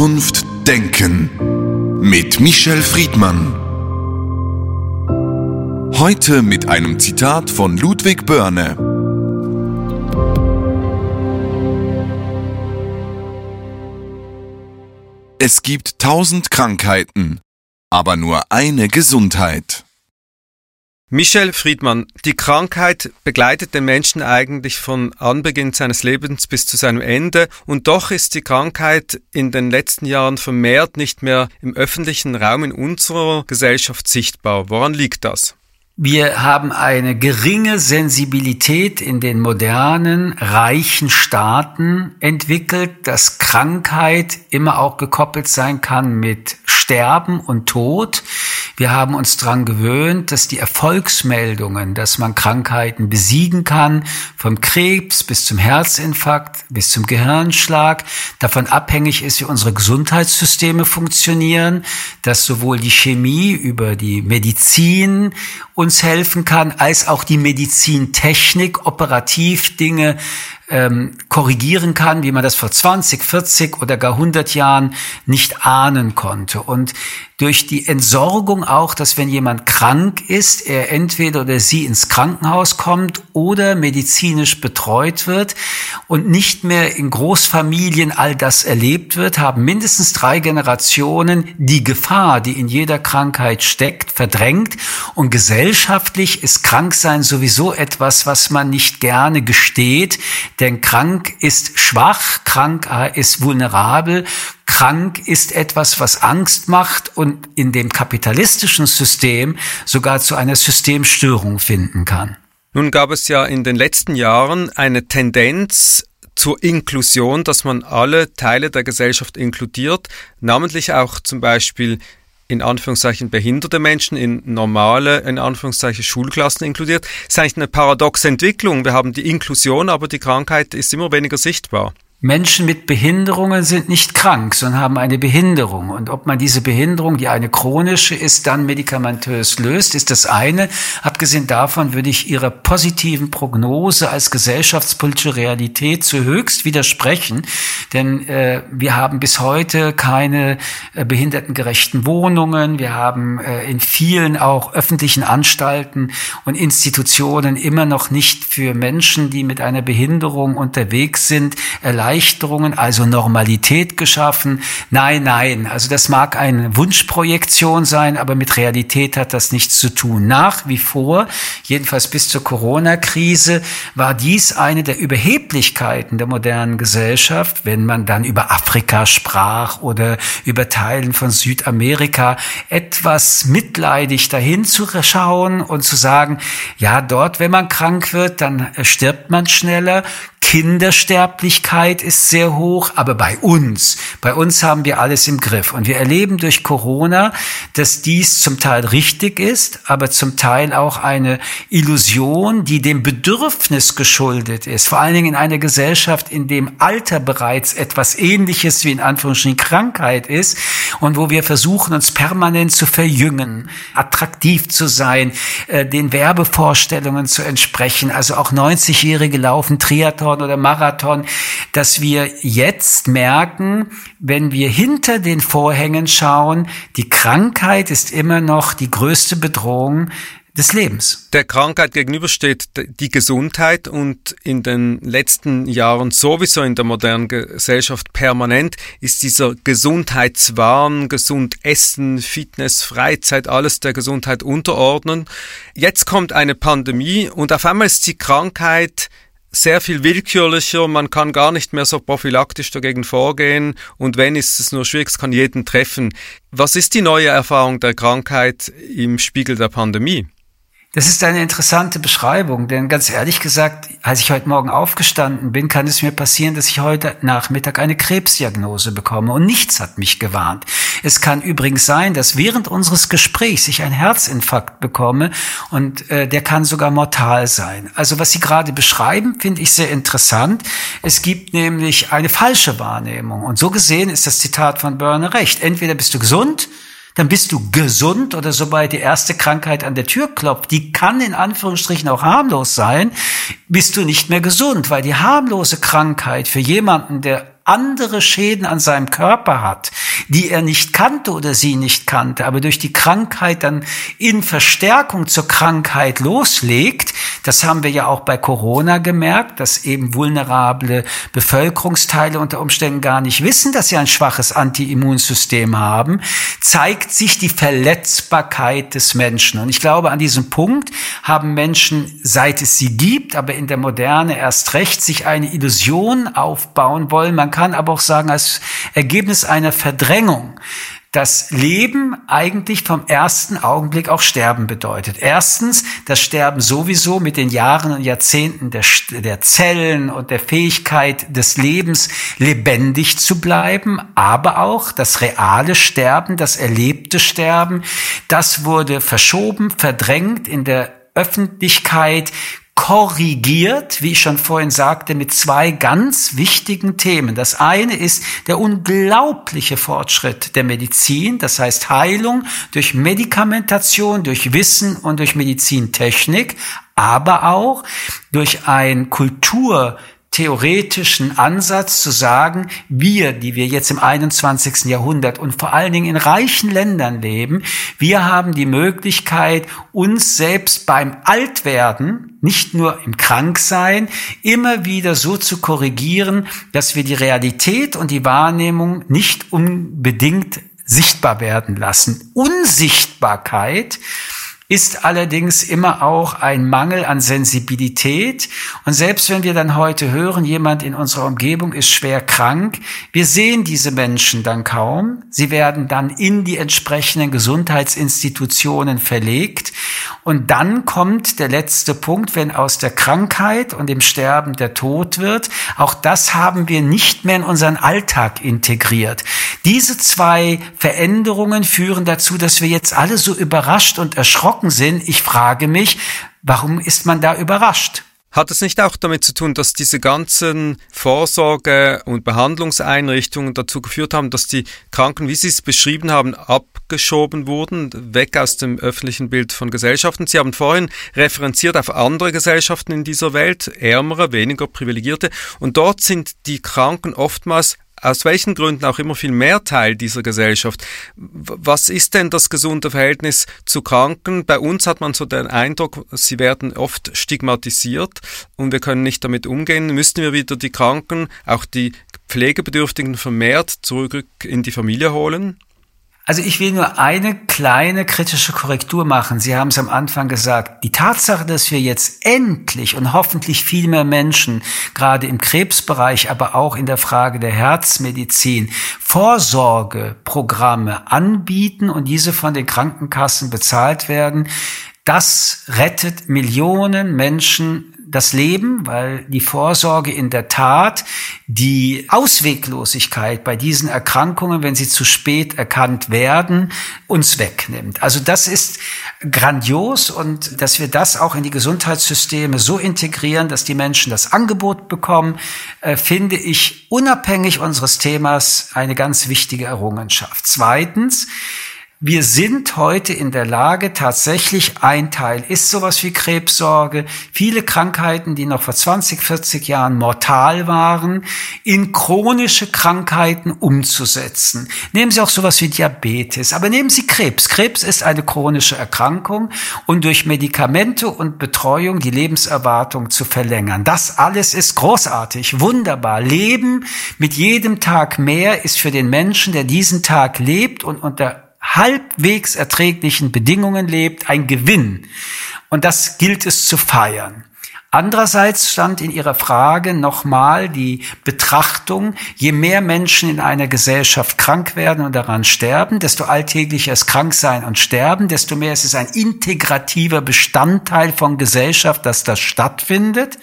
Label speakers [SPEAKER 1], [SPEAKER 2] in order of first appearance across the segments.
[SPEAKER 1] Zukunft denken mit Michel Friedmann. Heute mit einem Zitat von Ludwig Börne. Es gibt tausend Krankheiten, aber nur eine Gesundheit.
[SPEAKER 2] Michel Friedmann, die Krankheit begleitet den Menschen eigentlich von Anbeginn seines Lebens bis zu seinem Ende und doch ist die Krankheit in den letzten Jahren vermehrt nicht mehr im öffentlichen Raum in unserer Gesellschaft sichtbar. Woran liegt das?
[SPEAKER 3] Wir haben eine geringe Sensibilität in den modernen, reichen Staaten entwickelt, dass Krankheit immer auch gekoppelt sein kann mit Sterben und Tod. Wir haben uns daran gewöhnt, dass die Erfolgsmeldungen, dass man Krankheiten besiegen kann, vom Krebs bis zum Herzinfarkt bis zum Gehirnschlag, davon abhängig ist, wie unsere Gesundheitssysteme funktionieren, dass sowohl die Chemie über die Medizin uns helfen kann, als auch die Medizintechnik operativ Dinge ähm, korrigieren kann, wie man das vor 20, 40 oder gar 100 Jahren nicht ahnen konnte. Und durch die Entsorgung auch, dass wenn jemand krank ist, er entweder oder sie ins Krankenhaus kommt oder medizinisch betreut wird und nicht mehr in Großfamilien all das erlebt wird, haben mindestens drei Generationen die Gefahr, die in jeder Krankheit steckt, verdrängt. Und gesellschaftlich ist Kranksein sowieso etwas, was man nicht gerne gesteht, denn krank ist schwach, krank ist vulnerabel, krank ist etwas, was Angst macht und in dem kapitalistischen System sogar zu einer Systemstörung finden kann.
[SPEAKER 2] Nun gab es ja in den letzten Jahren eine Tendenz zur Inklusion, dass man alle Teile der Gesellschaft inkludiert, namentlich auch zum Beispiel in Anführungszeichen behinderte Menschen in normale, in Anführungszeichen Schulklassen inkludiert. Das ist eigentlich eine paradoxe Entwicklung. Wir haben die Inklusion, aber die Krankheit ist immer weniger sichtbar.
[SPEAKER 3] Menschen mit Behinderungen sind nicht krank, sondern haben eine Behinderung. Und ob man diese Behinderung, die eine chronische ist, dann medikamentös löst, ist das eine. Abgesehen davon würde ich Ihrer positiven Prognose als gesellschaftspolitische Realität zu höchst widersprechen. Denn äh, wir haben bis heute keine äh, behindertengerechten Wohnungen. Wir haben äh, in vielen auch öffentlichen Anstalten und Institutionen immer noch nicht für Menschen, die mit einer Behinderung unterwegs sind, erleichtert Erleichterungen, also Normalität geschaffen. Nein, nein, also das mag eine Wunschprojektion sein, aber mit Realität hat das nichts zu tun. Nach wie vor, jedenfalls bis zur Corona-Krise, war dies eine der Überheblichkeiten der modernen Gesellschaft, wenn man dann über Afrika sprach oder über Teilen von Südamerika, etwas mitleidig dahin zu schauen und zu sagen, ja, dort, wenn man krank wird, dann stirbt man schneller, Kindersterblichkeit ist sehr hoch, aber bei uns, bei uns haben wir alles im Griff. Und wir erleben durch Corona, dass dies zum Teil richtig ist, aber zum Teil auch eine Illusion, die dem Bedürfnis geschuldet ist. Vor allen Dingen in einer Gesellschaft, in dem Alter bereits etwas ähnliches wie in Anführungsstrichen Krankheit ist und wo wir versuchen, uns permanent zu verjüngen, attraktiv zu sein, äh, den Werbevorstellungen zu entsprechen. Also auch 90-Jährige laufen Triathlon oder Marathon, dass wir jetzt merken, wenn wir hinter den Vorhängen schauen, die Krankheit ist immer noch die größte Bedrohung des Lebens.
[SPEAKER 2] Der Krankheit gegenübersteht die Gesundheit und in den letzten Jahren sowieso in der modernen Gesellschaft permanent ist dieser Gesundheitswahn, gesund essen, Fitness, Freizeit, alles der Gesundheit unterordnen. Jetzt kommt eine Pandemie und auf einmal ist die Krankheit sehr viel willkürlicher, man kann gar nicht mehr so prophylaktisch dagegen vorgehen und wenn ist es nur schwierig, es kann jeden treffen. Was ist die neue Erfahrung der Krankheit im Spiegel der Pandemie?
[SPEAKER 3] Das ist eine interessante Beschreibung, denn ganz ehrlich gesagt, als ich heute Morgen aufgestanden bin, kann es mir passieren, dass ich heute Nachmittag eine Krebsdiagnose bekomme und nichts hat mich gewarnt. Es kann übrigens sein, dass während unseres Gesprächs ich einen Herzinfarkt bekomme und äh, der kann sogar mortal sein. Also was Sie gerade beschreiben, finde ich sehr interessant. Es gibt nämlich eine falsche Wahrnehmung und so gesehen ist das Zitat von Börne recht. Entweder bist du gesund, dann bist du gesund oder sobald die erste Krankheit an der Tür klopft, die kann in Anführungsstrichen auch harmlos sein, bist du nicht mehr gesund, weil die harmlose Krankheit für jemanden, der andere Schäden an seinem Körper hat, die er nicht kannte oder sie nicht kannte, aber durch die Krankheit dann in Verstärkung zur Krankheit loslegt, das haben wir ja auch bei Corona gemerkt, dass eben vulnerable Bevölkerungsteile unter Umständen gar nicht wissen, dass sie ein schwaches Anti-Immunsystem haben, zeigt sich die Verletzbarkeit des Menschen. Und ich glaube, an diesem Punkt haben Menschen, seit es sie gibt, aber in der Moderne erst recht, sich eine Illusion aufbauen wollen. Man kann aber auch sagen, als Ergebnis einer Verdrängung das Leben eigentlich vom ersten Augenblick auch Sterben bedeutet. Erstens, das Sterben sowieso mit den Jahren und Jahrzehnten der, der, Zellen und der Fähigkeit des Lebens lebendig zu bleiben, aber auch das reale Sterben, das erlebte Sterben, das wurde verschoben, verdrängt in der Öffentlichkeit korrigiert, wie ich schon vorhin sagte, mit zwei ganz wichtigen Themen. Das eine ist der unglaubliche Fortschritt der Medizin, das heißt Heilung durch Medikamentation, durch Wissen und durch Medizintechnik, aber auch durch ein Kultur theoretischen Ansatz zu sagen, wir, die wir jetzt im 21. Jahrhundert und vor allen Dingen in reichen Ländern leben, wir haben die Möglichkeit, uns selbst beim Altwerden, nicht nur im Kranksein, immer wieder so zu korrigieren, dass wir die Realität und die Wahrnehmung nicht unbedingt sichtbar werden lassen. Unsichtbarkeit ist allerdings immer auch ein Mangel an Sensibilität. Und selbst wenn wir dann heute hören, jemand in unserer Umgebung ist schwer krank, wir sehen diese Menschen dann kaum. Sie werden dann in die entsprechenden Gesundheitsinstitutionen verlegt. Und dann kommt der letzte Punkt, wenn aus der Krankheit und dem Sterben der Tod wird. Auch das haben wir nicht mehr in unseren Alltag integriert. Diese zwei Veränderungen führen dazu, dass wir jetzt alle so überrascht und erschrocken erschrocken sind. Ich frage mich, warum ist man da überrascht?
[SPEAKER 2] Hat es nicht auch damit zu tun, dass diese ganzen Vorsorge- und Behandlungseinrichtungen dazu geführt haben, dass die Kranken, wie Sie es beschrieben haben, abgeschoben wurden, weg aus dem öffentlichen Bild von Gesellschaften? Sie haben vorhin referenziert auf andere Gesellschaften in dieser Welt, ärmere, weniger privilegierte, und dort sind die Kranken oftmals aus welchen Gründen auch immer viel mehr Teil dieser Gesellschaft. Was ist denn das gesunde Verhältnis zu Kranken? Bei uns hat man so den Eindruck, sie werden oft stigmatisiert und wir können nicht damit umgehen. Müssten wir wieder die Kranken, auch die Pflegebedürftigen vermehrt zurück in die Familie holen?
[SPEAKER 3] Also ich will nur eine kleine kritische Korrektur machen. Sie haben es am Anfang gesagt. Die Tatsache, dass wir jetzt endlich und hoffentlich viel mehr Menschen, gerade im Krebsbereich, aber auch in der Frage der Herzmedizin, Vorsorgeprogramme anbieten und diese von den Krankenkassen bezahlt werden, das rettet Millionen Menschen das Leben, weil die Vorsorge in der Tat die Ausweglosigkeit bei diesen Erkrankungen, wenn sie zu spät erkannt werden, uns wegnimmt. Also das ist grandios und dass wir das auch in die Gesundheitssysteme so integrieren, dass die Menschen das Angebot bekommen, äh, finde ich unabhängig unseres Themas eine ganz wichtige Errungenschaft. Zweitens, wir sind heute in der Lage, tatsächlich ein Teil ist sowas wie Krebssorge, viele Krankheiten, die noch vor 20, 40 Jahren mortal waren, in chronische Krankheiten umzusetzen. Nehmen Sie auch sowas wie Diabetes, aber nehmen Sie Krebs. Krebs ist eine chronische Erkrankung und durch Medikamente und Betreuung die Lebenserwartung zu verlängern. Das alles ist großartig, wunderbar. Leben mit jedem Tag mehr ist für den Menschen, der diesen Tag lebt und unter halbwegs erträglichen Bedingungen lebt, ein Gewinn. Und das gilt es zu feiern. Andererseits stand in Ihrer Frage nochmal die Betrachtung, je mehr Menschen in einer Gesellschaft krank werden und daran sterben, desto alltäglicher ist Kranksein und Sterben, desto mehr ist es ein integrativer Bestandteil von Gesellschaft, dass das stattfindet.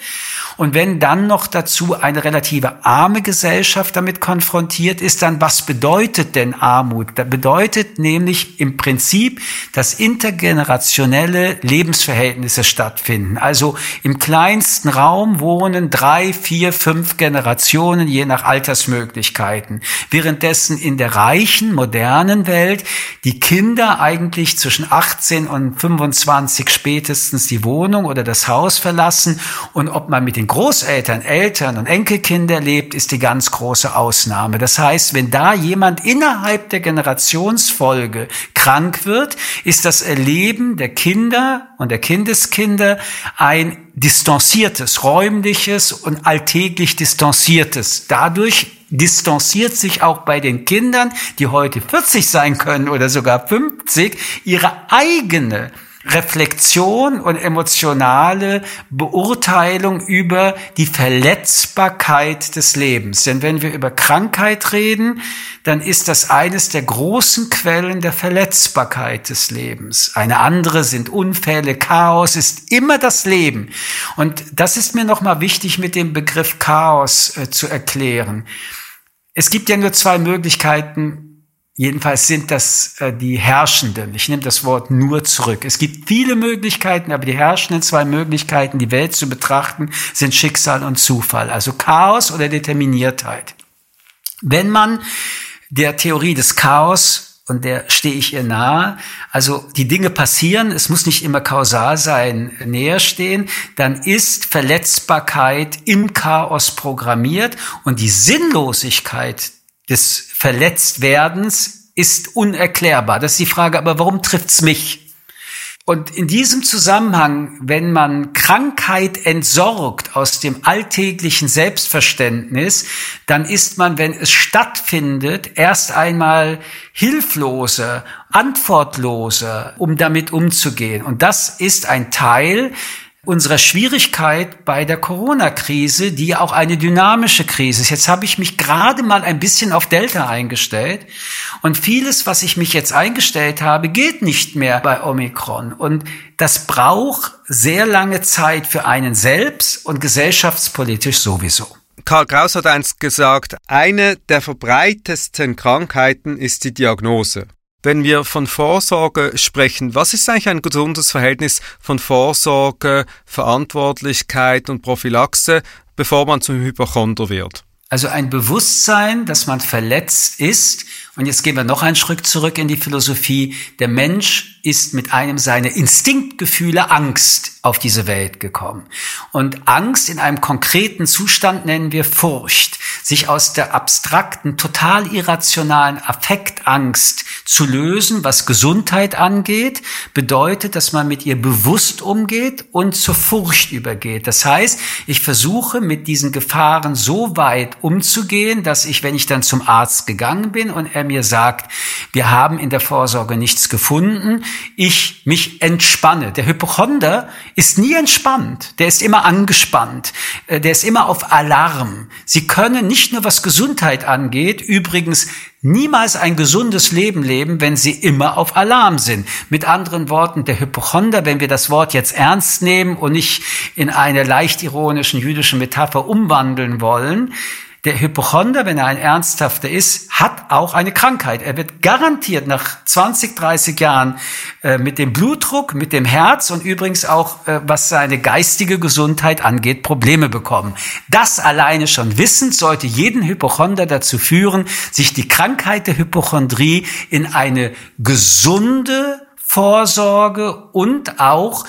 [SPEAKER 3] Und wenn dann noch dazu eine relative arme Gesellschaft damit konfrontiert ist, dann was bedeutet denn Armut? Das bedeutet nämlich im Prinzip, dass intergenerationelle Lebensverhältnisse stattfinden. Also im Kleinen kleinsten Raum wohnen drei, vier, fünf Generationen je nach Altersmöglichkeiten. Währenddessen in der reichen, modernen Welt die Kinder eigentlich zwischen 18 und 25 spätestens die Wohnung oder das Haus verlassen. Und ob man mit den Großeltern, Eltern und Enkelkinder lebt, ist die ganz große Ausnahme. Das heißt, wenn da jemand innerhalb der Generationsfolge krank wird, ist das Erleben der Kinder und der Kindeskinder ein distanziertes, räumliches und alltäglich distanziertes. Dadurch distanziert sich auch bei den Kindern, die heute 40 sein können oder sogar 50, ihre eigene Reflexion und emotionale Beurteilung über die Verletzbarkeit des Lebens. Denn wenn wir über Krankheit reden, dann ist das eines der großen Quellen der Verletzbarkeit des Lebens. Eine andere sind Unfälle, Chaos ist immer das Leben. Und das ist mir nochmal wichtig mit dem Begriff Chaos äh, zu erklären. Es gibt ja nur zwei Möglichkeiten, Jedenfalls sind das äh, die Herrschenden. Ich nehme das Wort nur zurück. Es gibt viele Möglichkeiten, aber die herrschenden zwei Möglichkeiten, die Welt zu betrachten, sind Schicksal und Zufall, also Chaos oder Determiniertheit. Wenn man der Theorie des Chaos und der stehe ich ihr nahe. Also die Dinge passieren, es muss nicht immer kausal sein, näher stehen, dann ist Verletzbarkeit im Chaos programmiert und die Sinnlosigkeit des Verletztwerdens ist unerklärbar. Das ist die Frage, aber warum trifft's mich? Und in diesem Zusammenhang, wenn man Krankheit entsorgt aus dem alltäglichen Selbstverständnis, dann ist man, wenn es stattfindet, erst einmal hilfloser, antwortloser, um damit umzugehen. Und das ist ein Teil unserer Schwierigkeit bei der Corona-Krise, die ja auch eine dynamische Krise ist. Jetzt habe ich mich gerade mal ein bisschen auf Delta eingestellt und vieles, was ich mich jetzt eingestellt habe, geht nicht mehr bei Omikron. Und das braucht sehr lange Zeit für einen selbst und gesellschaftspolitisch sowieso.
[SPEAKER 2] Karl Kraus hat einst gesagt, eine der verbreitesten Krankheiten ist die Diagnose. Wenn wir von Vorsorge sprechen, was ist eigentlich ein gesundes Verhältnis von Vorsorge, Verantwortlichkeit und Prophylaxe, bevor man zum Hypochonder wird?
[SPEAKER 3] Also ein Bewusstsein, dass man verletzt ist. Und jetzt gehen wir noch einen Schritt zurück in die Philosophie. Der Mensch ist mit einem seiner Instinktgefühle Angst auf diese Welt gekommen. Und Angst in einem konkreten Zustand nennen wir Furcht. Sich aus der abstrakten, total irrationalen Affektangst zu lösen, was Gesundheit angeht, bedeutet, dass man mit ihr bewusst umgeht und zur Furcht übergeht. Das heißt, ich versuche mit diesen Gefahren so weit umzugehen, dass ich, wenn ich dann zum Arzt gegangen bin und er mir sagt, wir haben in der Vorsorge nichts gefunden, ich mich entspanne. Der Hypochonder ist nie entspannt, der ist immer angespannt, äh, der ist immer auf Alarm. Sie können nicht nur was Gesundheit angeht, übrigens niemals ein gesundes Leben leben, wenn sie immer auf Alarm sind. Mit anderen Worten, der Hypochonder, wenn wir das Wort jetzt ernst nehmen und nicht in eine leicht ironischen jüdischen Metapher umwandeln wollen, der Hypochonder, wenn er ein ernsthafter ist, hat auch eine Krankheit. Er wird garantiert nach 20, 30 Jahren äh, mit dem Blutdruck, mit dem Herz und übrigens auch, äh, was seine geistige Gesundheit angeht, Probleme bekommen. Das alleine schon wissend sollte jeden Hypochonder dazu führen, sich die Krankheit der Hypochondrie in eine gesunde Vorsorge und auch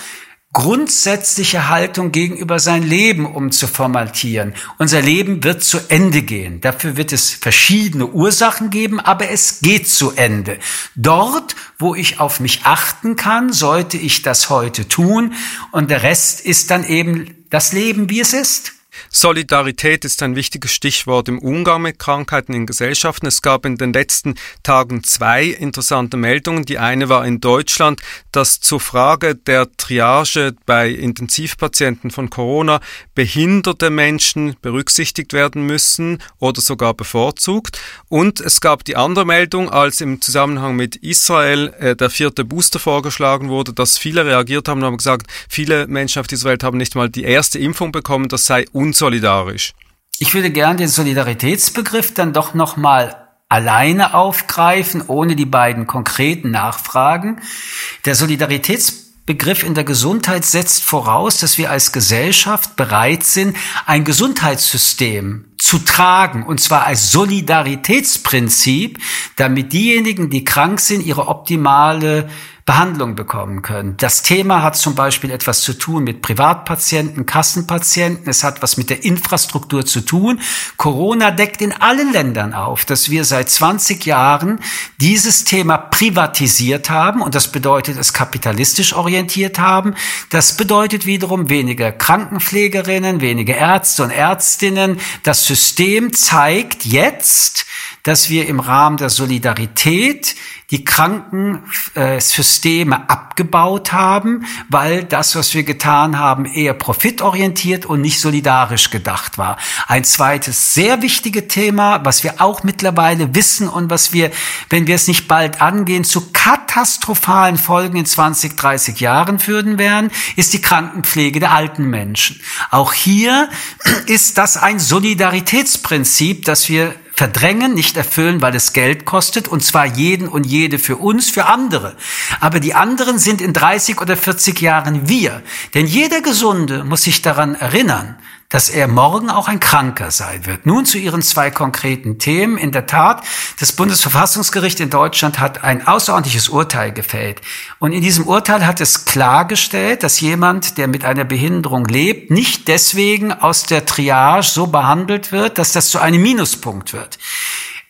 [SPEAKER 3] grundsätzliche Haltung gegenüber sein Leben umzuformatieren. Unser Leben wird zu Ende gehen. Dafür wird es verschiedene Ursachen geben, aber es geht zu Ende. Dort, wo ich auf mich achten kann, sollte ich das heute tun und der Rest ist dann eben das Leben, wie es ist.
[SPEAKER 2] Solidarität ist ein wichtiges Stichwort im Umgang mit Krankheiten in Gesellschaften. Es gab in den letzten Tagen zwei interessante Meldungen. Die eine war in Deutschland, dass zur Frage der Triage bei Intensivpatienten von Corona behinderte Menschen berücksichtigt werden müssen oder sogar bevorzugt. Und es gab die andere Meldung, als im Zusammenhang mit Israel äh, der vierte Booster vorgeschlagen wurde, dass viele reagiert haben und haben gesagt, viele Menschen auf dieser Welt haben nicht mal die erste Impfung bekommen, das sei unsolidarisch.
[SPEAKER 3] Ich würde gern den Solidaritätsbegriff dann doch noch mal alleine aufgreifen, ohne die beiden konkreten Nachfragen. Der Solidaritätsbegriff Begriff in der Gesundheit setzt voraus, dass wir als Gesellschaft bereit sind, ein Gesundheitssystem zu tragen, und zwar als Solidaritätsprinzip, damit diejenigen, die krank sind, ihre optimale Behandlung bekommen können. Das Thema hat zum Beispiel etwas zu tun mit Privatpatienten, Kassenpatienten. Es hat was mit der Infrastruktur zu tun. Corona deckt in allen Ländern auf, dass wir seit 20 Jahren dieses Thema privatisiert haben und das bedeutet es kapitalistisch orientiert haben. Das bedeutet wiederum weniger Krankenpflegerinnen, weniger Ärzte und Ärztinnen. Das System zeigt jetzt, dass wir im Rahmen der Solidarität die Krankensysteme abgebaut haben, weil das, was wir getan haben, eher profitorientiert und nicht solidarisch gedacht war. Ein zweites sehr wichtiges Thema, was wir auch mittlerweile wissen und was wir, wenn wir es nicht bald angehen, zu katastrophalen Folgen in 20, 30 Jahren führen werden, ist die Krankenpflege der alten Menschen. Auch hier ist das ein Solidaritätsprinzip, das wir verdrängen, nicht erfüllen, weil es Geld kostet, und zwar jeden und jede für uns, für andere. Aber die anderen sind in 30 oder 40 Jahren wir. Denn jeder Gesunde muss sich daran erinnern, dass er morgen auch ein Kranker sein wird. Nun zu Ihren zwei konkreten Themen. In der Tat, das Bundesverfassungsgericht in Deutschland hat ein außerordentliches Urteil gefällt. Und in diesem Urteil hat es klargestellt, dass jemand, der mit einer Behinderung lebt, nicht deswegen aus der Triage so behandelt wird, dass das zu einem Minuspunkt wird.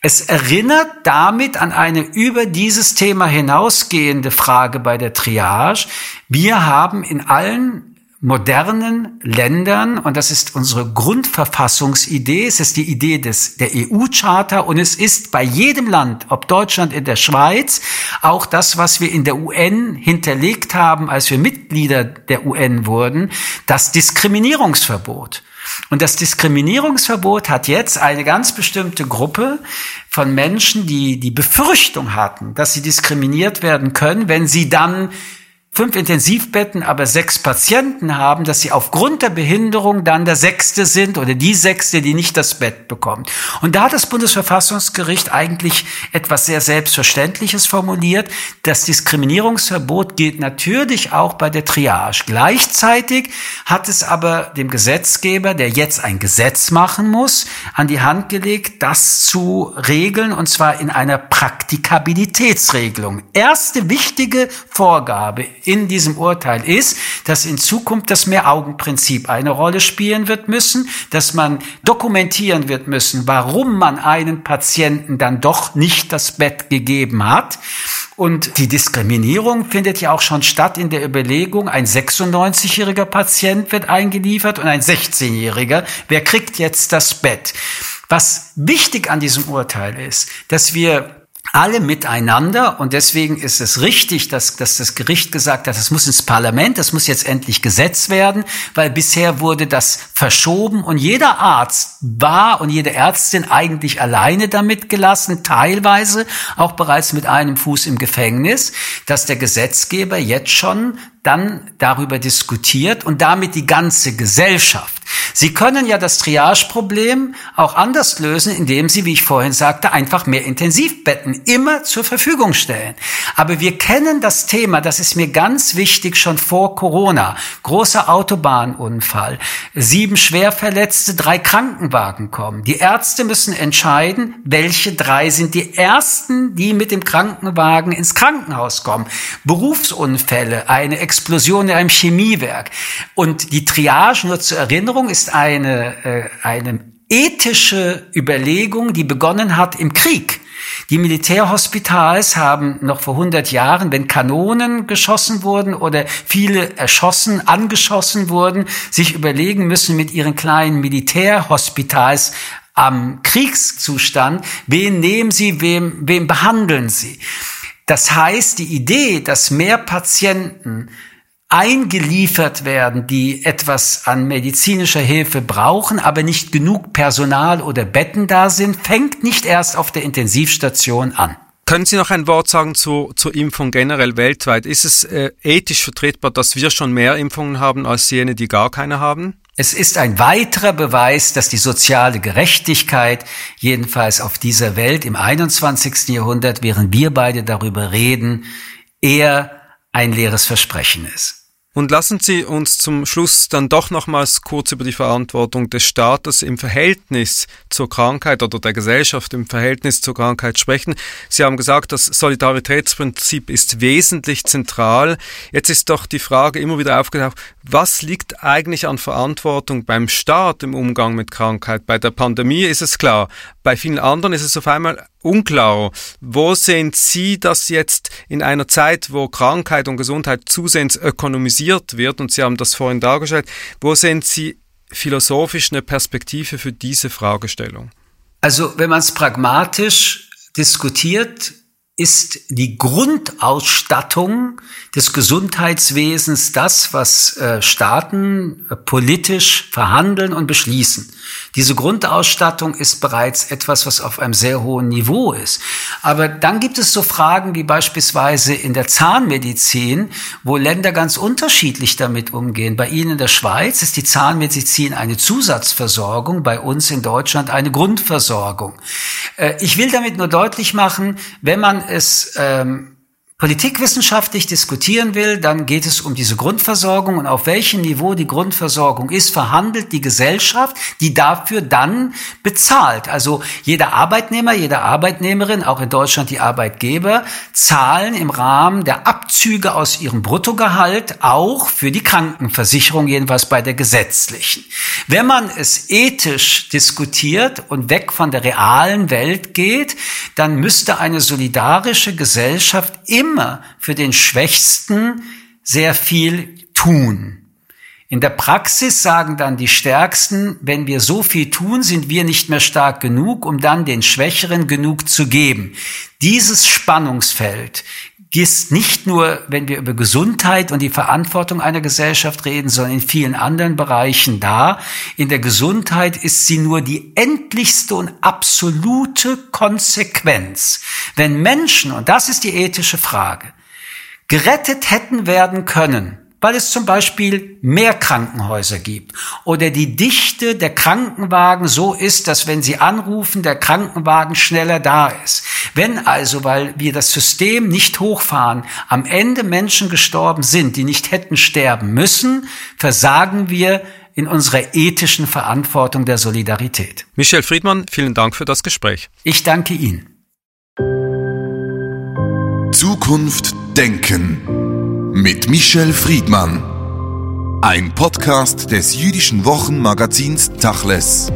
[SPEAKER 3] Es erinnert damit an eine über dieses Thema hinausgehende Frage bei der Triage. Wir haben in allen modernen Ländern, und das ist unsere Grundverfassungsidee, es ist die Idee des, der EU-Charta und es ist bei jedem Land, ob Deutschland in der Schweiz, auch das, was wir in der UN hinterlegt haben, als wir Mitglieder der UN wurden, das Diskriminierungsverbot. Und das Diskriminierungsverbot hat jetzt eine ganz bestimmte Gruppe von Menschen, die die Befürchtung hatten, dass sie diskriminiert werden können, wenn sie dann fünf Intensivbetten, aber sechs Patienten haben, dass sie aufgrund der Behinderung dann der Sechste sind oder die Sechste, die nicht das Bett bekommt. Und da hat das Bundesverfassungsgericht eigentlich etwas sehr Selbstverständliches formuliert. Das Diskriminierungsverbot gilt natürlich auch bei der Triage. Gleichzeitig hat es aber dem Gesetzgeber, der jetzt ein Gesetz machen muss, an die Hand gelegt, das zu regeln, und zwar in einer Praktikabilitätsregelung. Erste wichtige Vorgabe in diesem Urteil ist, dass in Zukunft das Mehraugenprinzip eine Rolle spielen wird müssen, dass man dokumentieren wird müssen, warum man einen Patienten dann doch nicht das Bett gegeben hat. Und die Diskriminierung findet ja auch schon statt in der Überlegung, ein 96-jähriger Patient wird eingeliefert und ein 16-jähriger. Wer kriegt jetzt das Bett? Was wichtig an diesem Urteil ist, dass wir alle miteinander. Und deswegen ist es richtig, dass, dass das Gericht gesagt hat, das muss ins Parlament, das muss jetzt endlich Gesetz werden, weil bisher wurde das verschoben. Und jeder Arzt war und jede Ärztin eigentlich alleine damit gelassen, teilweise auch bereits mit einem Fuß im Gefängnis, dass der Gesetzgeber jetzt schon dann darüber diskutiert und damit die ganze Gesellschaft. Sie können ja das Triage-Problem auch anders lösen, indem Sie, wie ich vorhin sagte, einfach mehr Intensivbetten immer zur Verfügung stellen. Aber wir kennen das Thema, das ist mir ganz wichtig, schon vor Corona. Großer Autobahnunfall, sieben Schwerverletzte, drei Krankenwagen kommen. Die Ärzte müssen entscheiden, welche drei sind die ersten, die mit dem Krankenwagen ins Krankenhaus kommen. Berufsunfälle, eine Explosion in einem Chemiewerk. Und die Triage, nur zur Erinnerung, ist eine, äh, eine ethische Überlegung, die begonnen hat im Krieg. Die Militärhospitals haben noch vor 100 Jahren, wenn Kanonen geschossen wurden oder viele erschossen, angeschossen wurden, sich überlegen müssen mit ihren kleinen Militärhospitals am Kriegszustand, wen nehmen sie, wem, wem behandeln sie. Das heißt, die Idee, dass mehr Patienten eingeliefert werden, die etwas an medizinischer Hilfe brauchen, aber nicht genug Personal oder Betten da sind, fängt nicht erst auf der Intensivstation an.
[SPEAKER 2] Können Sie noch ein Wort sagen zu, zur Impfung generell weltweit? Ist es äh, ethisch vertretbar, dass wir schon mehr Impfungen haben als jene, die gar keine haben?
[SPEAKER 3] Es ist ein weiterer Beweis, dass die soziale Gerechtigkeit, jedenfalls auf dieser Welt im 21. Jahrhundert, während wir beide darüber reden, eher ein leeres Versprechen ist.
[SPEAKER 2] Und lassen Sie uns zum Schluss dann doch nochmals kurz über die Verantwortung des Staates im Verhältnis zur Krankheit oder der Gesellschaft im Verhältnis zur Krankheit sprechen. Sie haben gesagt, das Solidaritätsprinzip ist wesentlich zentral. Jetzt ist doch die Frage immer wieder aufgetaucht, was liegt eigentlich an Verantwortung beim Staat im Umgang mit Krankheit? Bei der Pandemie ist es klar, bei vielen anderen ist es auf einmal unklar. Wo sehen Sie das jetzt in einer Zeit, wo Krankheit und Gesundheit zusehends ökonomisiert wird, und Sie haben das vorhin dargestellt, wo sehen Sie philosophisch eine Perspektive für diese Fragestellung?
[SPEAKER 3] Also wenn man es pragmatisch diskutiert, ist die Grundausstattung des Gesundheitswesens das, was äh, Staaten äh, politisch verhandeln und beschließen. Diese Grundausstattung ist bereits etwas, was auf einem sehr hohen Niveau ist. Aber dann gibt es so Fragen wie beispielsweise in der Zahnmedizin, wo Länder ganz unterschiedlich damit umgehen. Bei Ihnen in der Schweiz ist die Zahnmedizin eine Zusatzversorgung, bei uns in Deutschland eine Grundversorgung. Äh, ich will damit nur deutlich machen, wenn man es ähm, politikwissenschaftlich diskutieren will, dann geht es um diese Grundversorgung und auf welchem Niveau die Grundversorgung ist, verhandelt die Gesellschaft, die dafür dann bezahlt. Also jeder Arbeitnehmer, jede Arbeitnehmerin, auch in Deutschland die Arbeitgeber, zahlen im Rahmen der Abzüge aus ihrem Bruttogehalt auch für die Krankenversicherung, jedenfalls bei der gesetzlichen. Wenn man es ethisch diskutiert und weg von der realen Welt geht, dann müsste eine solidarische Gesellschaft immer für den Schwächsten sehr viel tun. In der Praxis sagen dann die Stärksten, wenn wir so viel tun, sind wir nicht mehr stark genug, um dann den Schwächeren genug zu geben. Dieses Spannungsfeld ist nicht nur, wenn wir über Gesundheit und die Verantwortung einer Gesellschaft reden, sondern in vielen anderen Bereichen da. In der Gesundheit ist sie nur die endlichste und absolute Konsequenz. Wenn Menschen, und das ist die ethische Frage, gerettet hätten werden können, weil es zum Beispiel mehr Krankenhäuser gibt oder die Dichte der Krankenwagen so ist, dass wenn sie anrufen, der Krankenwagen schneller da ist. Wenn also, weil wir das System nicht hochfahren, am Ende Menschen gestorben sind, die nicht hätten sterben müssen, versagen wir in unserer ethischen Verantwortung der Solidarität.
[SPEAKER 2] Michel Friedmann, vielen Dank für das Gespräch.
[SPEAKER 3] Ich danke Ihnen.
[SPEAKER 1] Zukunft denken mit Michel Friedmann. Ein Podcast des jüdischen Wochenmagazins Tachles.